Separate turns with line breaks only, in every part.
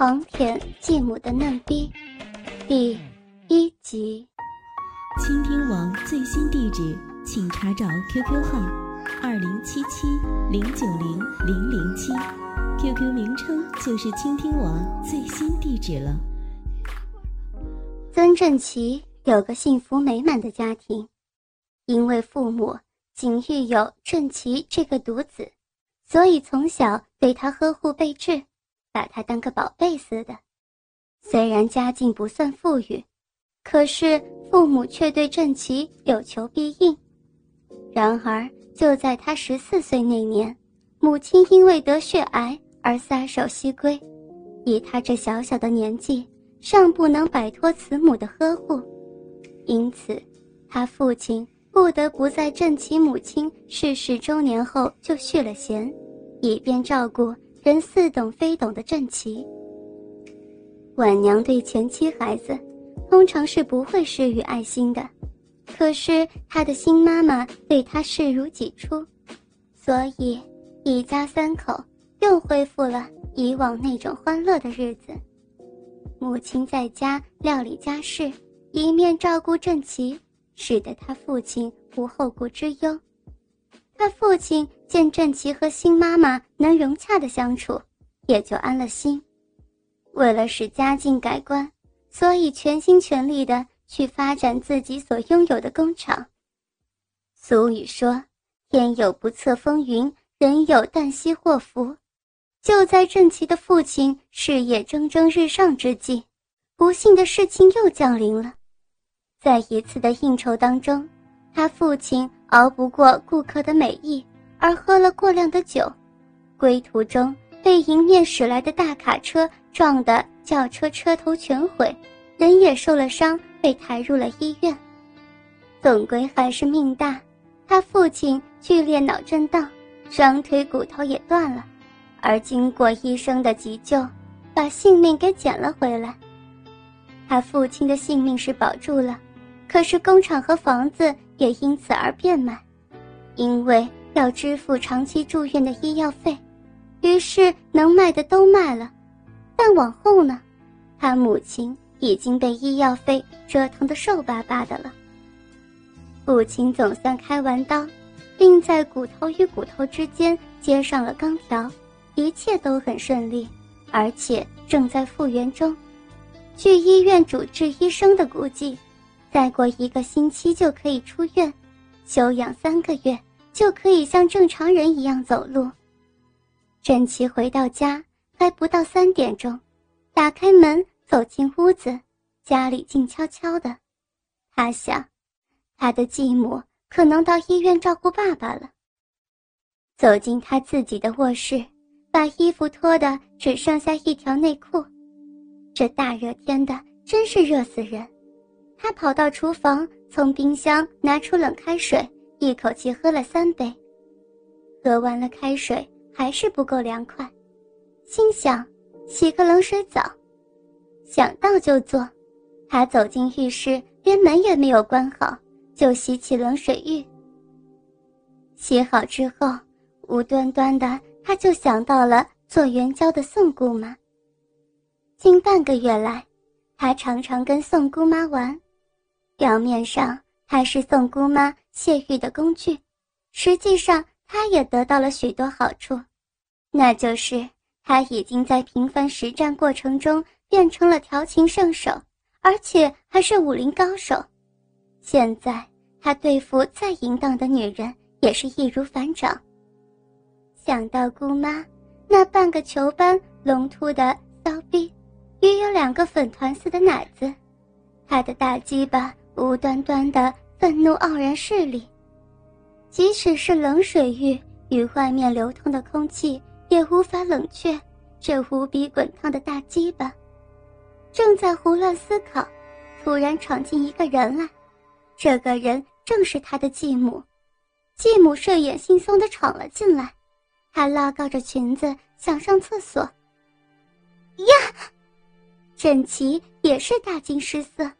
狂舔继母的嫩逼，第一集。
倾听王最新地址，请查找 QQ 号二零七七零九零零零七，QQ 名称就是倾听王最新地址了。
曾正奇有个幸福美满的家庭，因为父母仅育有正奇这个独子，所以从小对他呵护备至。把他当个宝贝似的，虽然家境不算富裕，可是父母却对郑琪有求必应。然而，就在他十四岁那年，母亲因为得血癌而撒手西归，以他这小小的年纪，尚不能摆脱慈母的呵护，因此，他父亲不得不在郑琪母亲逝世周年后就续了弦，以便照顾。人似懂非懂的郑奇，晚娘对前妻孩子，通常是不会施予爱心的，可是她的新妈妈对她视如己出，所以一家三口又恢复了以往那种欢乐的日子。母亲在家料理家事，一面照顾郑奇，使得他父亲无后顾之忧。他父亲见郑琪和新妈妈能融洽的相处，也就安了心。为了使家境改观，所以全心全力的去发展自己所拥有的工厂。俗语说：“天有不测风云，人有旦夕祸福。”就在郑琪的父亲事业蒸蒸日上之际，不幸的事情又降临了。在一次的应酬当中，他父亲。熬不过顾客的美意，而喝了过量的酒，归途中被迎面驶来的大卡车撞得轿车车头全毁，人也受了伤，被抬入了医院。总归还是命大，他父亲剧烈脑震荡，双腿骨头也断了，而经过医生的急救，把性命给捡了回来。他父亲的性命是保住了，可是工厂和房子。也因此而变卖，因为要支付长期住院的医药费，于是能卖的都卖了。但往后呢，他母亲已经被医药费折腾得瘦巴巴的了。父亲总算开完刀，并在骨头与骨头之间接上了钢条，一切都很顺利，而且正在复原中。据医院主治医生的估计。再过一个星期就可以出院，休养三个月就可以像正常人一样走路。郑琪回到家还不到三点钟，打开门走进屋子，家里静悄悄的。他想，他的继母可能到医院照顾爸爸了。走进他自己的卧室，把衣服脱的只剩下一条内裤。这大热天的，真是热死人。他跑到厨房，从冰箱拿出冷开水，一口气喝了三杯。喝完了开水还是不够凉快，心想洗个冷水澡。想到就做，他走进浴室，连门也没有关好，就洗起冷水浴。洗好之后，无端端的他就想到了做援交的宋姑妈。近半个月来，他常常跟宋姑妈玩。表面上他是宋姑妈泄欲的工具，实际上她也得到了许多好处，那就是她已经在频繁实战过程中变成了调情圣手，而且还是武林高手。现在她对付再淫荡的女人也是易如反掌。想到姑妈那半个球般隆凸的骚逼，也有两个粉团似的奶子，她的大鸡巴。无端端的愤怒傲然势力，即使是冷水浴与外面流通的空气也无法冷却这无比滚烫的大鸡巴。正在胡乱思考，突然闯进一个人来，这个人正是他的继母。继母睡眼惺忪的闯了进来，她拉高着裙子想上厕所。呀，郑琪也是大惊失色。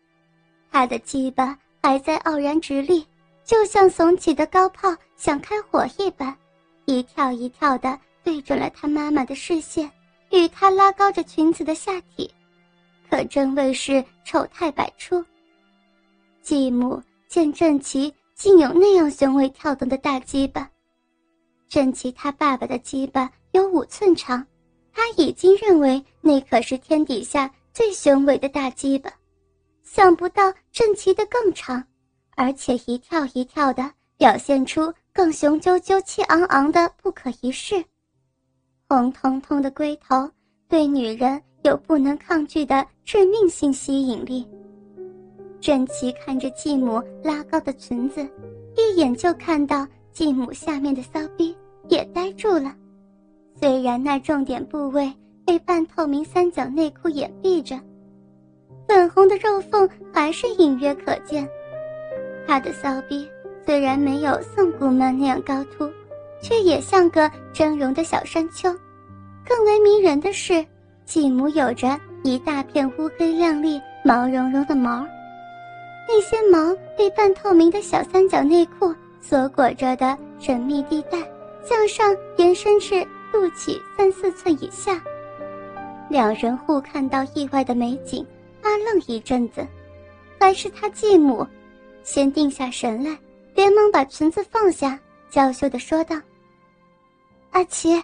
他的鸡巴还在傲然直立，就像耸起的高炮想开火一般，一跳一跳的对准了他妈妈的视线，与他拉高着裙子的下体，可真谓是丑态百出。继母见郑琪竟有那样雄伟跳动的大鸡巴，郑琪他爸爸的鸡巴有五寸长，他已经认为那可是天底下最雄伟的大鸡巴，想不到郑琪的更长，而且一跳一跳的表现出更雄赳赳气昂昂的不可一世。红彤彤的龟头对女人有不能抗拒的致命性吸引力。郑琪看着继母拉高的裙子，一眼就看到继母下面的骚逼，也呆住了。虽然那重点部位被半透明三角内裤掩蔽着，粉红的肉缝还是隐约可见。她的骚逼虽然没有宋姑妈那样高凸。却也像个峥嵘的小山丘，更为迷人的是，继母有着一大片乌黑亮丽、毛茸茸的毛，那些毛被半透明的小三角内裤所裹着的神秘地带，向上延伸至肚脐三四寸以下。两人互看到意外的美景，发愣一阵子，还是他继母先定下神来，连忙把裙子放下，娇羞地说道。阿奇，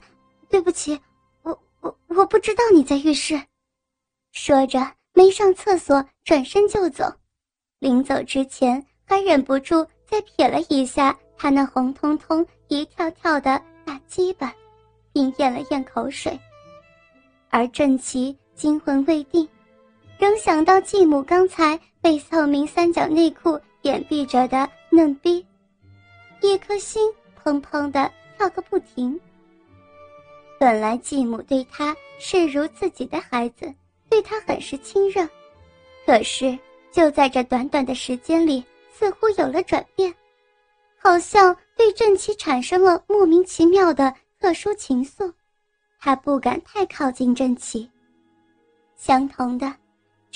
对不起，我我我不知道你在浴室。说着，没上厕所，转身就走。临走之前，还忍不住再瞥了一下他那红彤彤、一跳跳的大鸡巴，并咽了咽口水。而郑琪惊魂未定，仍想到继母刚才被透明三角内裤掩蔽着的嫩逼，一颗心砰砰的跳个不停。本来继母对他视如自己的孩子，对他很是亲热，可是就在这短短的时间里，似乎有了转变，好像对郑琪产生了莫名其妙的特殊情愫，他不敢太靠近郑琪。相同的，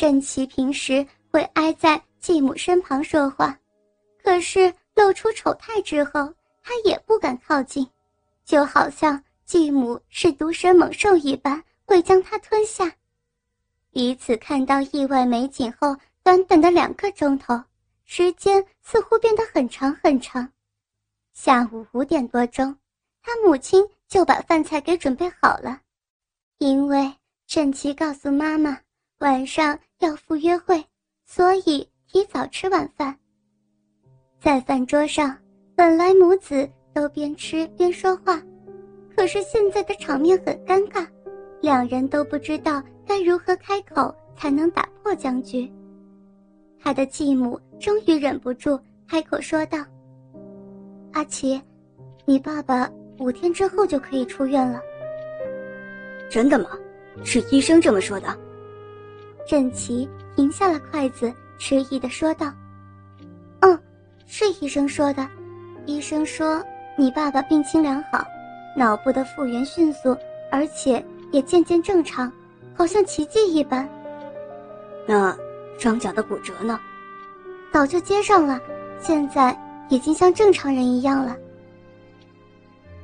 郑琪平时会挨在继母身旁说话，可是露出丑态之后，他也不敢靠近，就好像。继母是毒蛇猛兽一般，会将他吞下。彼此看到意外美景后，短短的两个钟头，时间似乎变得很长很长。下午五点多钟，他母亲就把饭菜给准备好了，因为郑琪告诉妈妈晚上要赴约会，所以提早吃晚饭。在饭桌上，本来母子都边吃边说话。可是现在的场面很尴尬，两人都不知道该如何开口才能打破僵局。他的继母终于忍不住开口说道：“阿奇，你爸爸五天之后就可以出院了。”“
真的吗？是医生这么说的？”
郑琪停下了筷子，迟疑的说道：“嗯，是医生说的。医生说你爸爸病情良好。”脑部的复原迅速，而且也渐渐正常，好像奇迹一般。
那双脚的骨折呢？
早就接上了，现在已经像正常人一样了。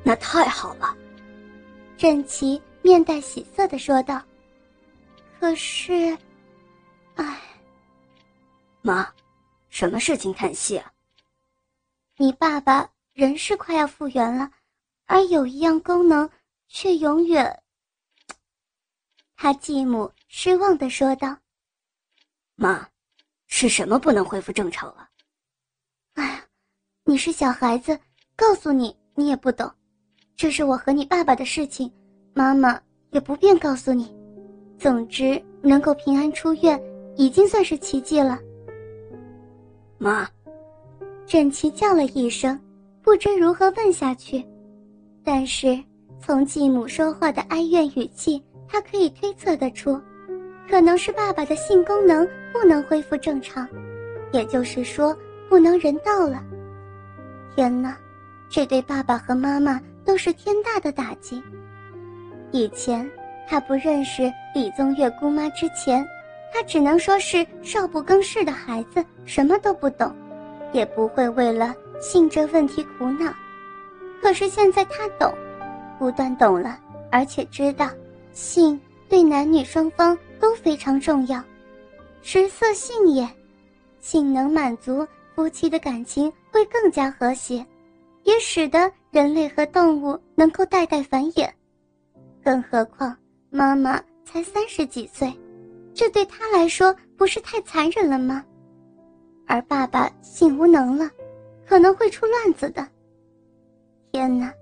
那太好了，
郑琪面带喜色的说道。可是，唉，
妈，什么事情叹气啊？
你爸爸人是快要复原了。而有一样功能，却永远。他继母失望的说道：“
妈，是什么不能恢复正常了？”
哎呀，你是小孩子，告诉你你也不懂。这是我和你爸爸的事情，妈妈也不便告诉你。总之，能够平安出院，已经算是奇迹了。
妈，
郑琪叫了一声，不知如何问下去。但是，从继母说话的哀怨语气，他可以推测得出，可能是爸爸的性功能不能恢复正常，也就是说，不能人道了。天哪，这对爸爸和妈妈都是天大的打击。以前他不认识李宗岳姑妈之前，他只能说是少不更事的孩子，什么都不懂，也不会为了性这问题苦恼。可是现在他懂，不但懂了，而且知道，性对男女双方都非常重要，食色性也，性能满足夫妻的感情会更加和谐，也使得人类和动物能够代代繁衍。更何况妈妈才三十几岁，这对他来说不是太残忍了吗？而爸爸性无能了，可能会出乱子的。天哪，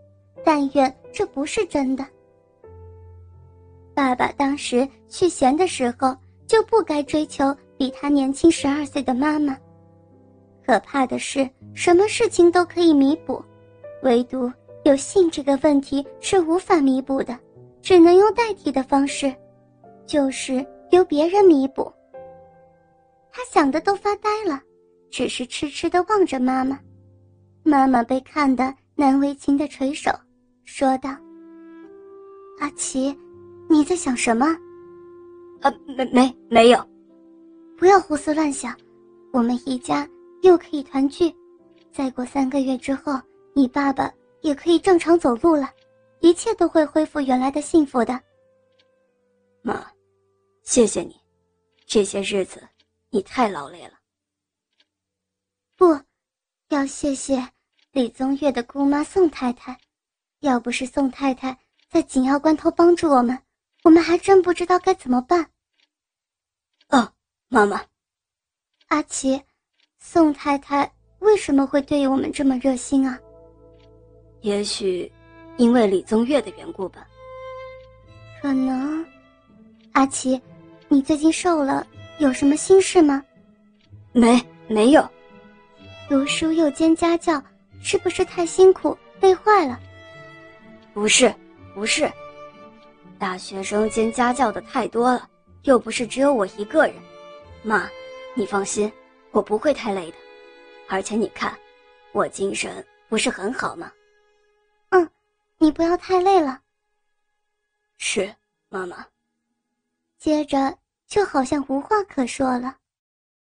但愿这不是真的。爸爸当时去闲的时候就不该追求比他年轻十二岁的妈妈。可怕的是，什么事情都可以弥补，唯独有性这个问题是无法弥补的，只能用代替的方式，就是由别人弥补。他想的都发呆了，只是痴痴的望着妈妈。妈妈被看得难为情的垂手，说道：“阿奇。”你在想什么？
呃，没没没有，
不要胡思乱想。我们一家又可以团聚，再过三个月之后，你爸爸也可以正常走路了，一切都会恢复原来的幸福的。
妈，谢谢你，这些日子你太劳累了。
不，要谢谢李宗岳的姑妈宋太太，要不是宋太太在紧要关头帮助我们。我们还真不知道该怎么办。
哦，妈妈，
阿奇，宋太太为什么会对我们这么热心啊？
也许，因为李宗岳的缘故吧。
可能，阿奇，你最近瘦了，有什么心事吗？
没，没有。
读书又兼家教，是不是太辛苦，累坏了？
不是，不是。大学生兼家教的太多了，又不是只有我一个人。妈，你放心，我不会太累的。而且你看，我精神不是很好吗？
嗯，你不要太累了。
是，妈妈。
接着就好像无话可说了。